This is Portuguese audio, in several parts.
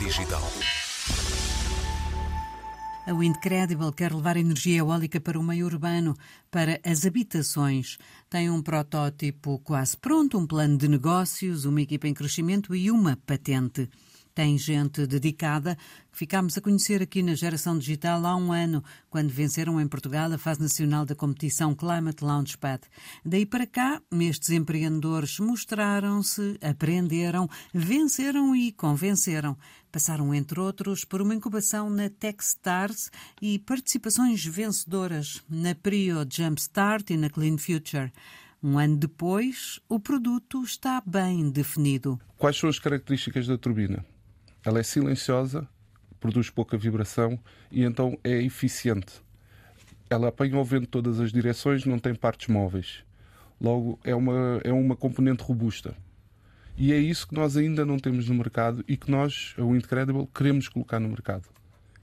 Digital. A Windcredible quer levar energia eólica para o meio urbano, para as habitações. Tem um protótipo quase pronto, um plano de negócios, uma equipa em crescimento e uma patente tem gente dedicada que ficámos a conhecer aqui na Geração Digital há um ano, quando venceram em Portugal a fase nacional da competição Climate Launchpad. Daí para cá, estes empreendedores mostraram-se, aprenderam, venceram e convenceram. Passaram, entre outros, por uma incubação na Techstars e participações vencedoras na Prio Jumpstart e na Clean Future. Um ano depois, o produto está bem definido. Quais são as características da turbina? Ela é silenciosa, produz pouca vibração e então é eficiente. Ela apanha o vento todas as direções, não tem partes móveis. Logo, é uma, é uma componente robusta. E é isso que nós ainda não temos no mercado e que nós, a Windcredible, queremos colocar no mercado.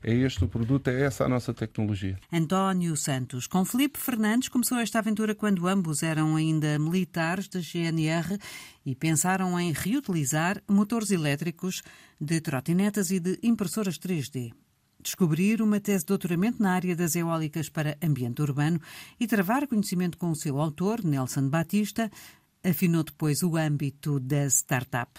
É este o produto, é essa a nossa tecnologia. António Santos. Com Felipe Fernandes começou esta aventura quando ambos eram ainda militares da GNR e pensaram em reutilizar motores elétricos de trotinetas e de impressoras 3D descobrir uma tese de doutoramento na área das eólicas para ambiente urbano e travar conhecimento com o seu autor, Nelson Batista, afinou depois o âmbito da startup.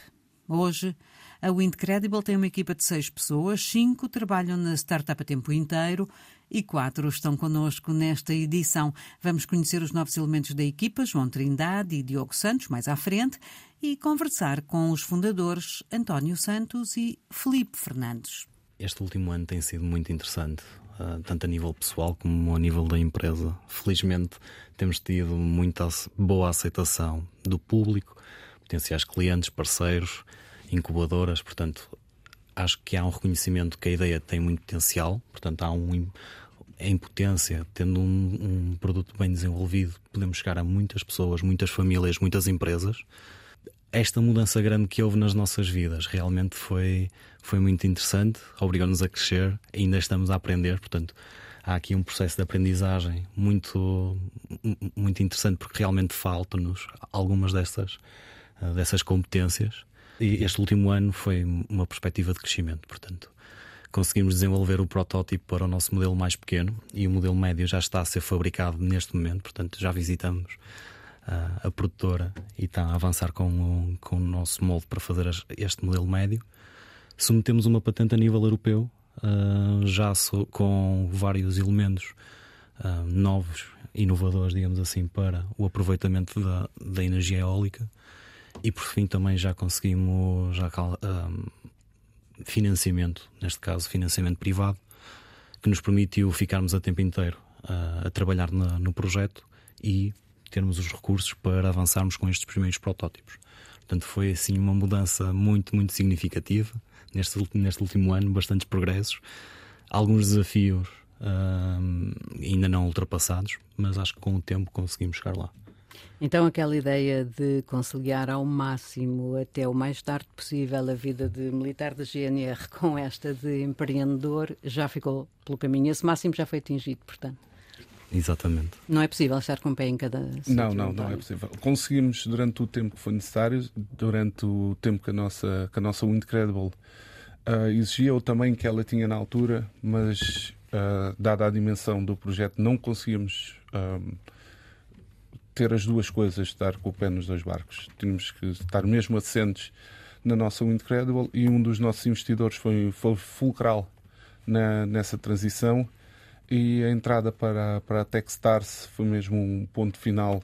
Hoje, a Windcredible tem uma equipa de seis pessoas, cinco trabalham na startup a tempo inteiro e quatro estão connosco nesta edição. Vamos conhecer os novos elementos da equipa, João Trindade e Diogo Santos, mais à frente, e conversar com os fundadores António Santos e Felipe Fernandes. Este último ano tem sido muito interessante, ah, tanto a nível pessoal como a nível da empresa. Felizmente temos tido muita boa aceitação do público, potenciais clientes, parceiros, incubadoras, portanto, acho que há um reconhecimento que a ideia tem muito potencial, portanto, há um em potência, tendo um, um, produto bem desenvolvido, podemos chegar a muitas pessoas, muitas famílias, muitas empresas. Esta mudança grande que houve nas nossas vidas realmente foi, foi muito interessante, obrigou-nos a crescer, ainda estamos a aprender, portanto, há aqui um processo de aprendizagem muito, muito interessante, porque realmente faltam-nos algumas dessas, dessas competências. E este último ano foi uma perspectiva de crescimento, portanto. Conseguimos desenvolver o protótipo para o nosso modelo mais pequeno e o modelo médio já está a ser fabricado neste momento, portanto, já visitamos uh, a produtora e está a avançar com o, com o nosso molde para fazer este modelo médio. Submetemos uma patente a nível europeu, uh, já com vários elementos uh, novos, inovadores, digamos assim, para o aproveitamento da, da energia eólica e por fim também já conseguimos já, um, financiamento, neste caso financiamento privado, que nos permitiu ficarmos a tempo inteiro uh, a trabalhar na, no projeto e termos os recursos para avançarmos com estes primeiros protótipos. Portanto, foi assim uma mudança muito, muito significativa neste, neste último ano, bastantes progressos, alguns desafios ainda não ultrapassados, mas acho que com o tempo conseguimos chegar lá. Então, aquela ideia de conciliar ao máximo, até o mais tarde possível, a vida de militar da GNR com esta de empreendedor já ficou pelo caminho. Esse máximo já foi atingido, portanto. Exatamente. Não é possível estar com o pé em cada. Não, não, não é possível. Conseguimos, durante o tempo que foi necessário, durante o tempo que a nossa, que a nossa Windcredible uh, exigia, o tamanho que ela tinha na altura, mas, uh, dada a dimensão do projeto, não conseguimos. Uh, ter as duas coisas, estar com o pé nos dois barcos. Tínhamos que estar mesmo assentes na nossa Windcredible e um dos nossos investidores foi, foi fulcral na, nessa transição e a entrada para, para a Techstars foi mesmo um ponto final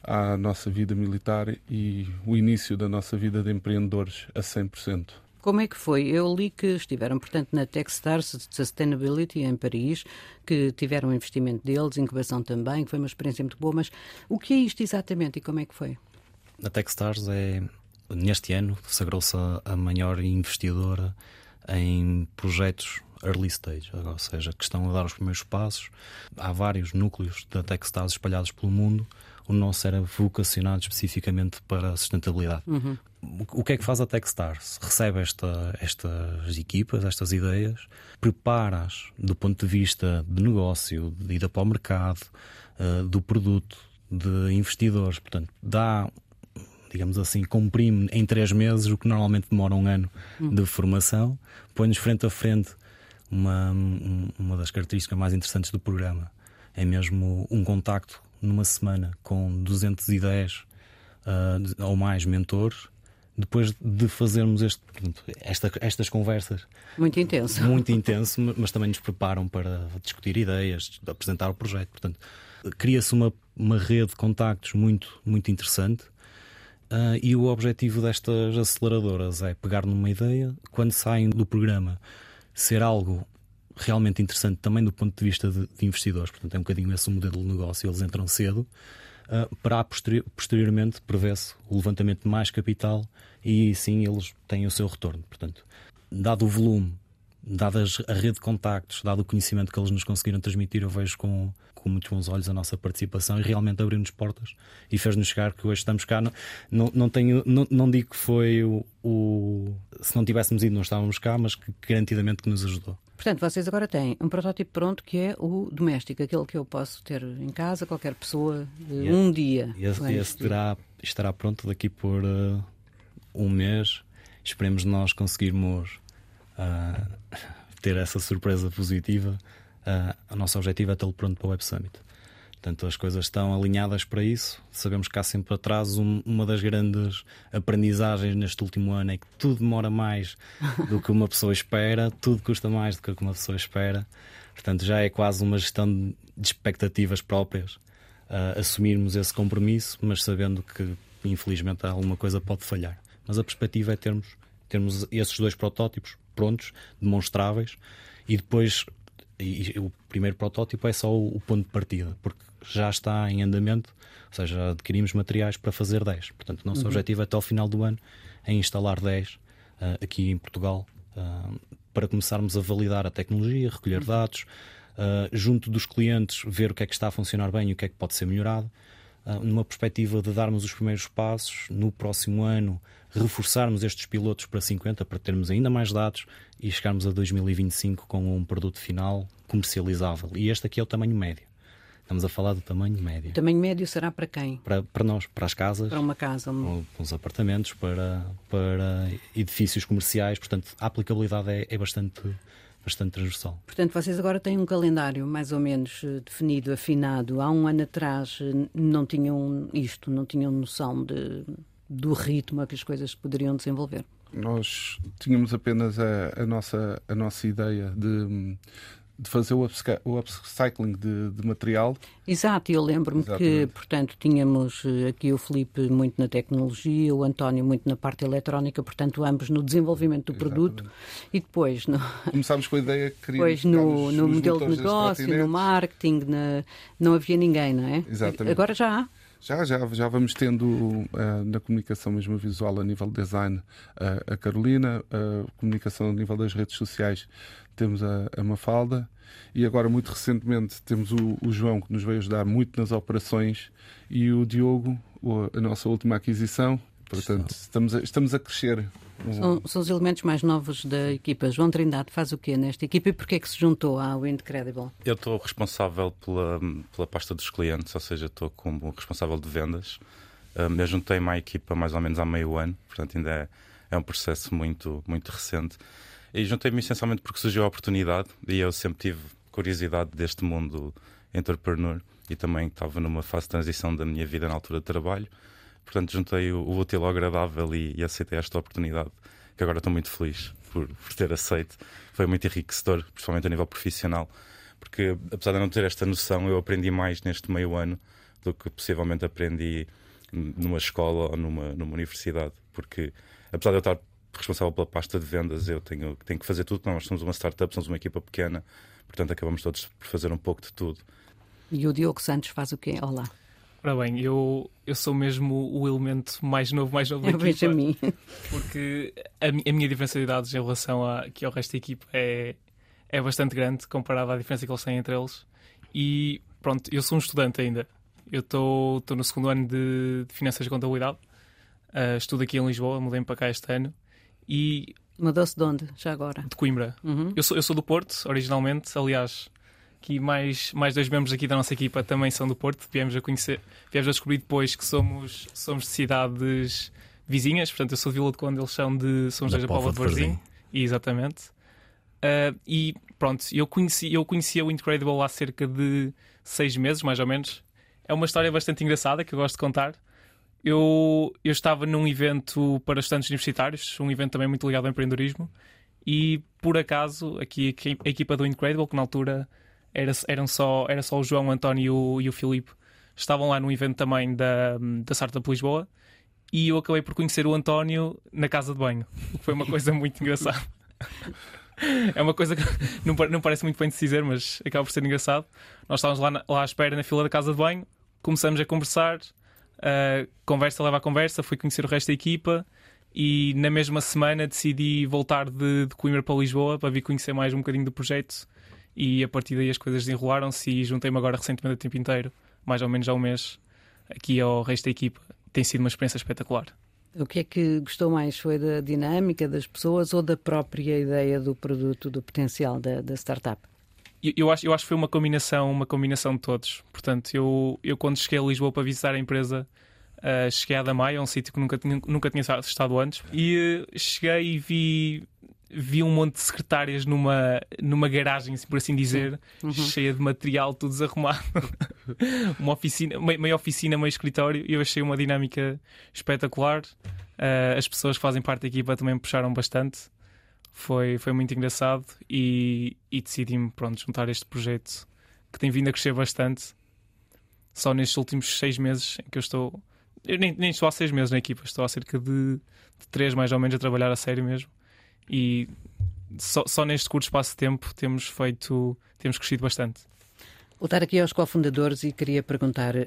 à nossa vida militar e o início da nossa vida de empreendedores a 100%. Como é que foi? Eu li que estiveram, portanto, na Techstars Sustainability em Paris, que tiveram investimento deles, incubação também, que foi uma experiência muito boa, mas o que é isto exatamente e como é que foi? A Techstars é, neste ano, sagrou-se a maior investidora em projetos early stage, ou seja, que estão a dar os primeiros passos. Há vários núcleos da Techstars espalhados pelo mundo. O nosso era vocacionado especificamente para a sustentabilidade. Uhum o que é que faz a Techstars? Recebe esta, estas equipas, estas ideias, prepara-as do ponto de vista de negócio, de ida para o mercado, uh, do produto, de investidores. Portanto, dá digamos assim, comprime em três meses o que normalmente demora um ano hum. de formação, põe-nos frente a frente uma, uma das características mais interessantes do programa. É mesmo um contacto numa semana com 210 uh, ah, ou mais mentores depois de fazermos este, esta, estas conversas. Muito intenso. Muito intenso, mas também nos preparam para discutir ideias, apresentar o projeto. Portanto, cria-se uma, uma rede de contactos muito, muito interessante. Uh, e o objetivo destas aceleradoras é pegar numa ideia, quando saem do programa, ser algo realmente interessante também do ponto de vista de, de investidores. Portanto, é um bocadinho esse o modelo de negócio. Eles entram cedo uh, para posterior, posteriormente prevê-se o levantamento de mais capital e sim eles têm o seu retorno. Portanto, dado o volume, dada a rede de contactos, dado o conhecimento que eles nos conseguiram transmitir, eu vejo com, com muitos bons olhos a nossa participação e realmente abriu-nos portas e fez-nos chegar que hoje estamos cá. Não, não, não, tenho, não, não digo que foi o, o, Se não tivéssemos ido, não estávamos cá, mas que garantidamente que nos ajudou. Portanto, vocês agora têm um protótipo pronto que é o doméstico, aquele que eu posso ter em casa, qualquer pessoa, yeah. um dia. E esse, esse terá, estará pronto daqui por uh, um mês. Esperemos nós conseguirmos uh, ter essa surpresa positiva. Uh, o nosso objetivo é tê-lo pronto para o Web Summit. Portanto, as coisas estão alinhadas para isso. Sabemos que há sempre atrás um, uma das grandes aprendizagens neste último ano é que tudo demora mais do que uma pessoa espera, tudo custa mais do que uma pessoa espera. Portanto, já é quase uma gestão de expectativas próprias uh, assumirmos esse compromisso, mas sabendo que infelizmente alguma coisa pode falhar. Mas a perspectiva é termos, termos esses dois protótipos prontos, demonstráveis, e depois e, o primeiro protótipo é só o, o, ponto de partida, porque já está em andamento, ou seja, adquirimos materiais para fazer 10. Portanto, o nosso uhum. objetivo é até ao final do ano é instalar 10 uh, aqui em Portugal uh, para começarmos a validar a tecnologia, recolher uhum. dados, uh, junto dos clientes, ver o que é que está a funcionar bem e o que é que pode ser melhorado. Numa perspectiva de darmos os primeiros passos, no próximo ano reforçarmos estes pilotos para 50 para termos ainda mais dados e chegarmos a 2025 com um produto final comercializável. E este aqui é o tamanho médio. Estamos a falar do tamanho médio. O tamanho médio será para quem? Para, para nós, para as casas. Para uma casa. Um... Para os apartamentos, para, para edifícios comerciais. Portanto, a aplicabilidade é, é bastante, bastante transversal. Portanto, vocês agora têm um calendário mais ou menos eh, definido, afinado. Há um ano atrás eh, não tinham isto, não tinham noção de do ritmo a que as coisas poderiam desenvolver. Nós tínhamos apenas a, a nossa, a nossa ideia de, de fazer o, o upcycling de, de, material. Exato, eu lembro-me que, portanto, tínhamos eh, aqui o Felipe muito na tecnologia, o António muito na parte eletrónica, portanto, ambos no desenvolvimento do produto e depois... No... Começámos com a ideia que queríamos... Depois no, no modelo de negócio, no marketing, na... não havia ninguém, não é? Exatamente. Agora já há. Já, já, já vamos tendo uh, na comunicação mesmo visual a nível de design uh, a Carolina, a comunicação a nível das redes sociais temos a, a Mafalda e agora muito recentemente temos o, o, João que nos veio ajudar muito nas operações e o Diogo, a nossa última aquisição. Portanto, estamos a, estamos a crescer são, são, os elementos mais novos da equipa. João Trindade faz o quê nesta equipa e porquê é que se juntou ao Incredible? Eu estou responsável pela, pela pasta dos clientes, ou seja, estou como responsável de vendas. Um, eu juntei-me à equipa mais ou menos há meio ano, portanto ainda é, é um processo muito, muito recente. E juntei-me essencialmente porque surgiu a oportunidade e eu sempre tive curiosidade deste mundo entrepreneur e também estava numa fase de transição da minha vida na altura de trabalho Portanto, juntei o, útil ao agradável e, e, aceitei esta oportunidade, que agora estou muito feliz por, por ter aceito. Foi muito enriquecedor, principalmente a nível profissional, porque apesar de não ter esta noção, eu aprendi mais neste meio ano do que possivelmente aprendi numa escola ou numa, numa universidade. Porque apesar de eu estar responsável pela pasta de vendas, eu tenho, tenho que fazer tudo. Nós somos uma startup, somos uma equipa pequena, portanto acabamos todos por fazer um pouco de tudo. E o Diogo Santos faz o quê? Olá. Ora bem, eu, eu sou mesmo o elemento mais novo, mais novo da eu equipa. mim. Porque a, a, minha diferença de idades em relação a, aqui ao resto da equipa é, é bastante grande comparada à diferença que eles têm entre eles. E pronto, eu sou um estudante ainda. Eu estou no segundo ano de, de Finanças e Contabilidade. Uh, estudo aqui em Lisboa, mudei-me para cá este ano. E Mudou-se de onde, já agora? De Coimbra. Uhum. Eu, sou, eu sou do Porto, originalmente. Aliás, que mais, mais dois membros aqui da nossa equipa também são do Porto. Viemos a conhecer, viemos a descobrir depois que somos, somos de cidades vizinhas. Portanto, eu sou de Vila de Conde, eles são de São José da Póvoa de Varzim. Exatamente. Uh, e pronto, eu conheci, eu conhecia o Incredible há cerca de seis meses, mais ou menos. É uma história bastante engraçada que eu gosto de contar. Eu, eu estava num evento para estudantes universitários, um evento também muito ligado ao empreendedorismo, e por acaso, aqui a equipa do Incredible, que na altura era, eram só, era só o João, o António e o Filipe, estavam lá num evento também da, da Startup Lisboa, e eu acabei por conhecer o António na casa de banho. Foi uma coisa muito engraçada. É uma coisa que não, não parece muito bem de se dizer, mas acaba por ser engraçado. Nós estávamos lá, na, lá à espera na fila da casa de banho, começamos a conversar, uh, conversa leva a conversa, fui conhecer o resto da equipa e na mesma semana decidi voltar de, de Coimbra para Lisboa para vir conhecer mais um bocadinho do projeto e a partir daí as coisas desenrolaram-se e juntei-me agora recentemente a tempo inteiro, mais ou menos há um mês, aqui ao resto da equipa. Tem sido uma experiência espetacular. O que é que gostou mais? Foi da dinâmica das pessoas ou da própria ideia do produto, do potencial da, da startup? Eu, eu, acho, eu acho que foi uma combinação, uma combinação de todos. Portanto, eu, eu quando cheguei a Lisboa para visitar a empresa, uh, cheguei a Damaia, um sítio que nunca, nunca tinha estado antes, e uh, cheguei e vi, vi um monte de secretárias numa, numa garagem, por assim dizer, uhum. cheia de material, tudo desarrumado. uma oficina, meio oficina, meio escritório, e eu achei uma dinâmica espetacular. Uh, as pessoas que fazem parte da equipa também me puxaram bastante. Foi, foi muito engraçado e, e decidi-me pronto, juntar este projeto que tem vindo a crescer bastante. Só nestes últimos seis meses em que eu estou. Eu nem, nem estou há seis meses na equipa, estou há cerca de, de três mais ou menos a trabalhar a sério mesmo e só, só neste curto espaço de tempo temos feito, temos crescido bastante. Voltar aqui aos cofundadores e queria perguntar uh,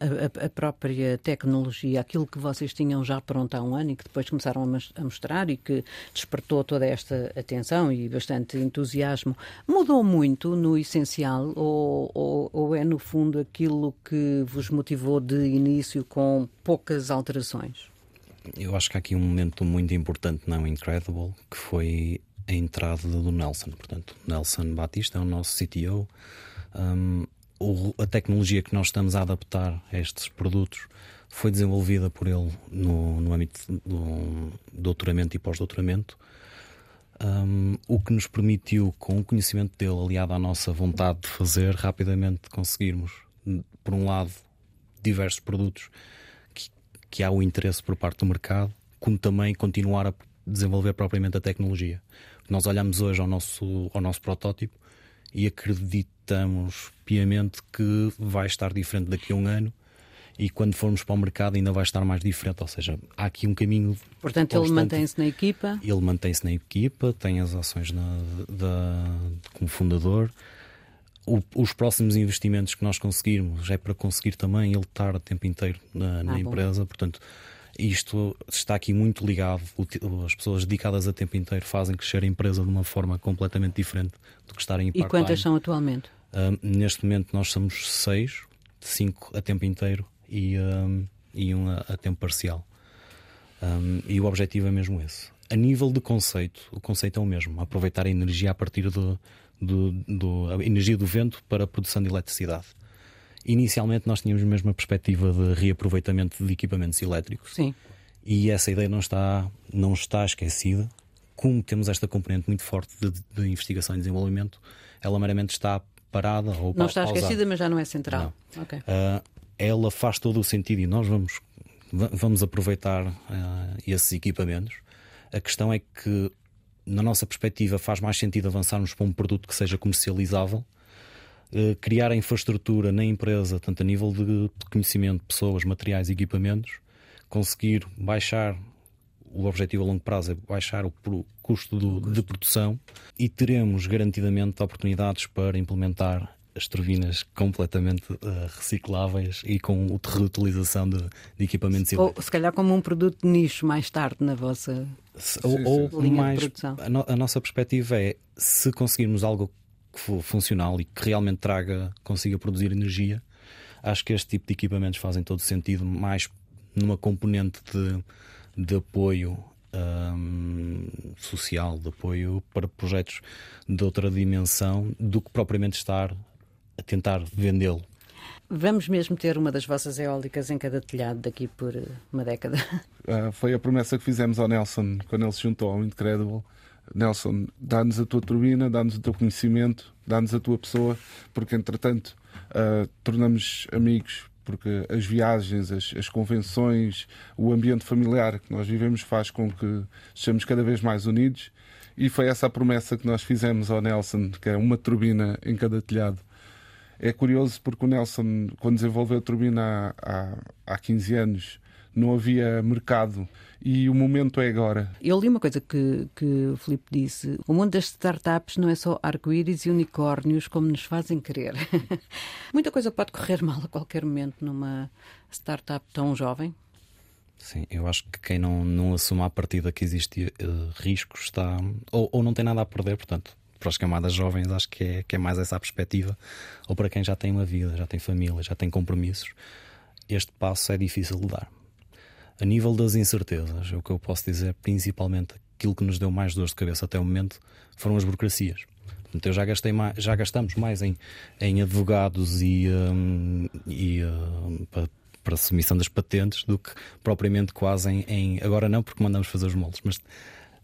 a, a, própria tecnologia, aquilo que vocês tinham já pronto há um ano e que depois começaram a mostrar e que despertou toda esta atenção e bastante entusiasmo, mudou muito no essencial ou, ou, ou é no fundo aquilo que vos motivou de início com poucas alterações? eu acho que há aqui um momento muito importante não Incredible, que foi a entrada do Nelson. Portanto, Nelson Batista é o nosso CTO. Um, a tecnologia que nós estamos a adaptar a estes produtos foi desenvolvida por ele no, no âmbito do doutoramento e pós-doutoramento. Um, o que nos permitiu, com o conhecimento dele aliado à nossa vontade de fazer, rapidamente conseguirmos, por um lado, diversos produtos que há o interesse por parte do mercado, como também continuar a desenvolver propriamente a tecnologia. Nós olhamos hoje ao nosso, ao nosso protótipo e acreditamos piamente que vai estar diferente daqui a um ano e quando formos para o mercado ainda vai estar mais diferente. Ou seja, há aqui um caminho. Portanto, ele mantém-se na equipa? Ele mantém-se na equipa, tem as ações na, da, como fundador. O, os próximos investimentos que nós conseguirmos é para conseguir também ele estar o tempo inteiro na, na ah, empresa, portanto, isto está aqui muito ligado. As pessoas dedicadas a tempo inteiro fazem crescer a empresa de uma forma completamente diferente do que estarem em E quantas são atualmente? Um, neste momento nós somos seis, cinco a tempo inteiro e, um, e um a, a tempo parcial. Um, e o objetivo é mesmo esse. A nível de conceito, o conceito é o mesmo: aproveitar a energia a partir do, do, a energia do vento para a produção de eletricidade. Inicialmente nós tínhamos mesmo a perspectiva de reaproveitamento de equipamentos elétricos. Sim. E essa ideia não está, não está esquecida. Como temos esta componente muito forte de, de investigação e desenvolvimento, ela meramente está parada ou Não está esquecida, mas já não é central. Não. Okay. Uh, ela faz todo o sentido e nós vamos, vamos aproveitar uh, esses equipamentos. A questão é que na nossa perspectiva, faz mais sentido avançarmos para um produto que seja comercializável, eh, criar a infraestrutura na empresa, tanto a nível de conhecimento, pessoas, materiais e equipamentos, conseguir baixar o objetivo a longo prazo é baixar o custo do, de produção e teremos garantidamente oportunidades para implementar as turbinas completamente uh, recicláveis e com a reutilização de, de equipamentos Ou se calhar como um produto de nicho mais tarde na vossa ou, ou mais a, no, a, nossa perspectiva é se conseguirmos algo que for funcional e que realmente traga, consiga produzir energia, acho que este tipo de equipamentos fazem todo sentido mais numa componente de, de apoio hum, social, de apoio para projetos de outra dimensão do que propriamente estar a tentar vendê-lo. Vamos mesmo ter uma das vossas eólicas em cada telhado daqui por uma década. Uh, foi a promessa que fizemos ao Nelson quando ele se juntou ao Incredible. Nelson, dá-nos a tua turbina, dá-nos o teu conhecimento, dá-nos a tua pessoa, porque entretanto uh, tornamos amigos, porque as viagens, as, as, convenções, o ambiente familiar que nós vivemos faz com que estejamos cada vez mais unidos. E foi essa a promessa que nós fizemos ao Nelson, que é uma turbina em cada telhado. É curioso porque o Nelson, quando desenvolveu a turbina há, há, há 15 anos, não havia mercado e o momento é agora. Eu li uma coisa que, que o Filipe disse: o mundo das startups não é só arco-íris e unicórnios como nos fazem crer. Muita coisa pode correr mal a qualquer momento numa startup tão jovem. Sim, eu acho que quem não, não assume a partida que existe uh, risco está. Ou, ou não tem nada a perder, portanto, para as camadas jovens, acho que é, que é mais essa a perspectiva. Ou para quem já tem uma vida, já tem família, já tem compromissos, este passo é difícil de dar. A nível das incertezas, o que eu posso dizer, principalmente aquilo que nos deu mais dor de cabeça até o momento, foram as burocracias. Portanto, eu já, gastei mais, já gastamos mais em, em advogados e, um, e um, para, para a submissão das patentes do que propriamente quase em, em, Agora não, porque mandamos fazer os moldes, mas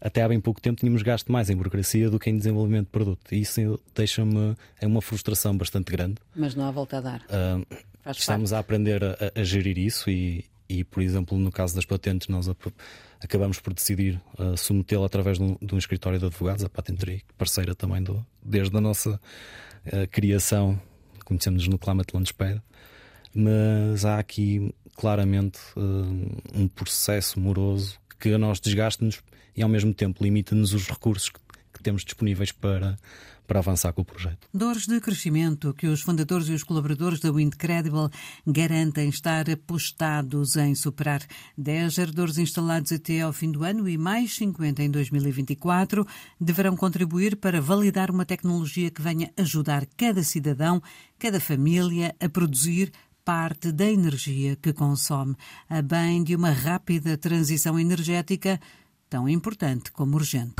até há bem pouco tempo tínhamos gasto mais em burocracia do que em desenvolvimento de produto. E isso deixa-me. é uma frustração bastante grande. Mas não há volta a dar. Uh, estamos parte. a aprender a, a, gerir isso e, e, por exemplo, no caso das patentes, nós acabamos por decidir uh, submetê-la através de um, de um, escritório de advogados, a Patenteria, parceira também do, desde a nossa uh, criação, conhecemos-nos no Climate Launchpad. Mas há aqui claramente uh, um processo moroso que a nós desgasta-nos e ao mesmo tempo limita-nos os recursos que, que temos disponíveis para, para avançar com o projeto. Dores de crescimento que os fundadores e os colaboradores da Windcredible garantem estar apostados em superar 10 geradores instalados até ao fim do ano e mais 50 em 2024 deverão contribuir para validar uma tecnologia que venha ajudar cada cidadão, cada família a produzir parte da energia que consome, a bem de uma rápida transição energética tão importante como urgente.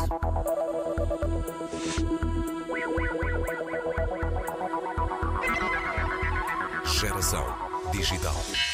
Digital.